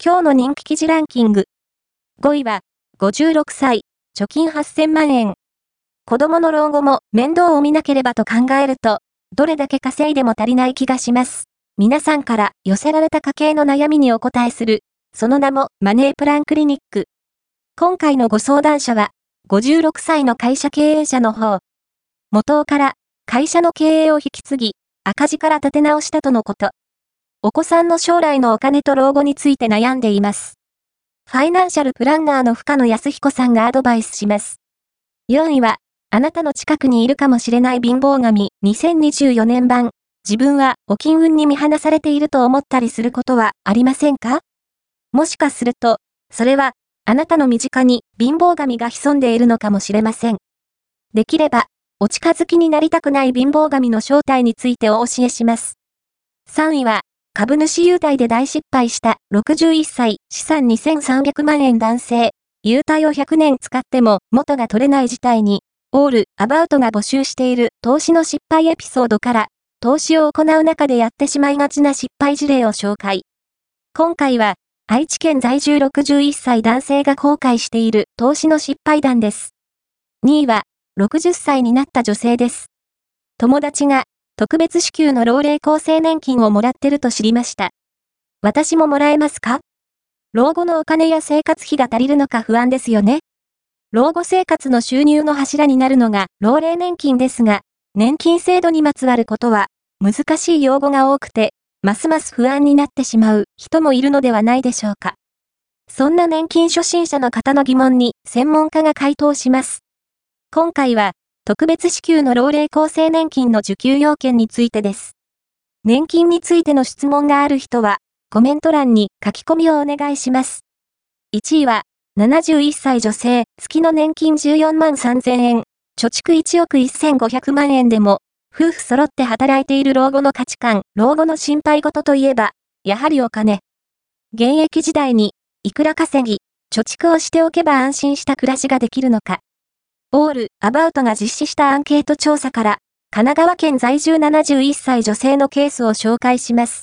今日の人気記事ランキング。5位は、56歳、貯金8000万円。子供の老後も面倒を見なければと考えると、どれだけ稼いでも足りない気がします。皆さんから寄せられた家計の悩みにお答えする、その名もマネープランクリニック。今回のご相談者は、56歳の会社経営者の方。元から会社の経営を引き継ぎ、赤字から立て直したとのこと。お子さんの将来のお金と老後について悩んでいます。ファイナンシャルプランナーの深野康彦さんがアドバイスします。4位は、あなたの近くにいるかもしれない貧乏神2024年版。自分はお金運に見放されていると思ったりすることはありませんか？もしかすると、それは、あなたの身近に貧乏神が潜んでいるのかもしれません。できれば、お近づきになりたくない貧乏神の正体についてお教えします。3位は、株主優待で大失敗した61歳、資産2300万円男性、優待を100年使っても元が取れない事態に、オール、アバウトが募集している投資の失敗エピソードから、投資を行う中でやってしまいがちな失敗事例を紹介。今回は、愛知県在住61歳男性が後悔している投資の失敗談です。2位は、60歳になった女性です。友達が特別支給の老齢厚生年金をもらってると知りました。私ももらえますか？老後のお金や生活費が足りるのか不安ですよね。老後生活の収入の柱になるのが老齢年金ですが、年金制度にまつわることは難しい用語が多くて、ますます不安になってしまう人もいるのではないでしょうか。そんな年金初心者の方の疑問に専門家が回答します。今回は特別支給の老齢厚生年金の受給要件についてです。年金についての質問がある人は、コメント欄に書き込みをお願いします。1位は、71歳女性、月の年金14万3000円、貯蓄1億1500万円でも、夫婦揃って働いている老後の価値観、老後の心配事といえば、やはりお金。現役時代に、いくら稼ぎ、貯蓄をしておけば安心した暮らしができるのか。オール・アバウトが実施したアンケート調査から、神奈川県在住71歳女性のケースを紹介します。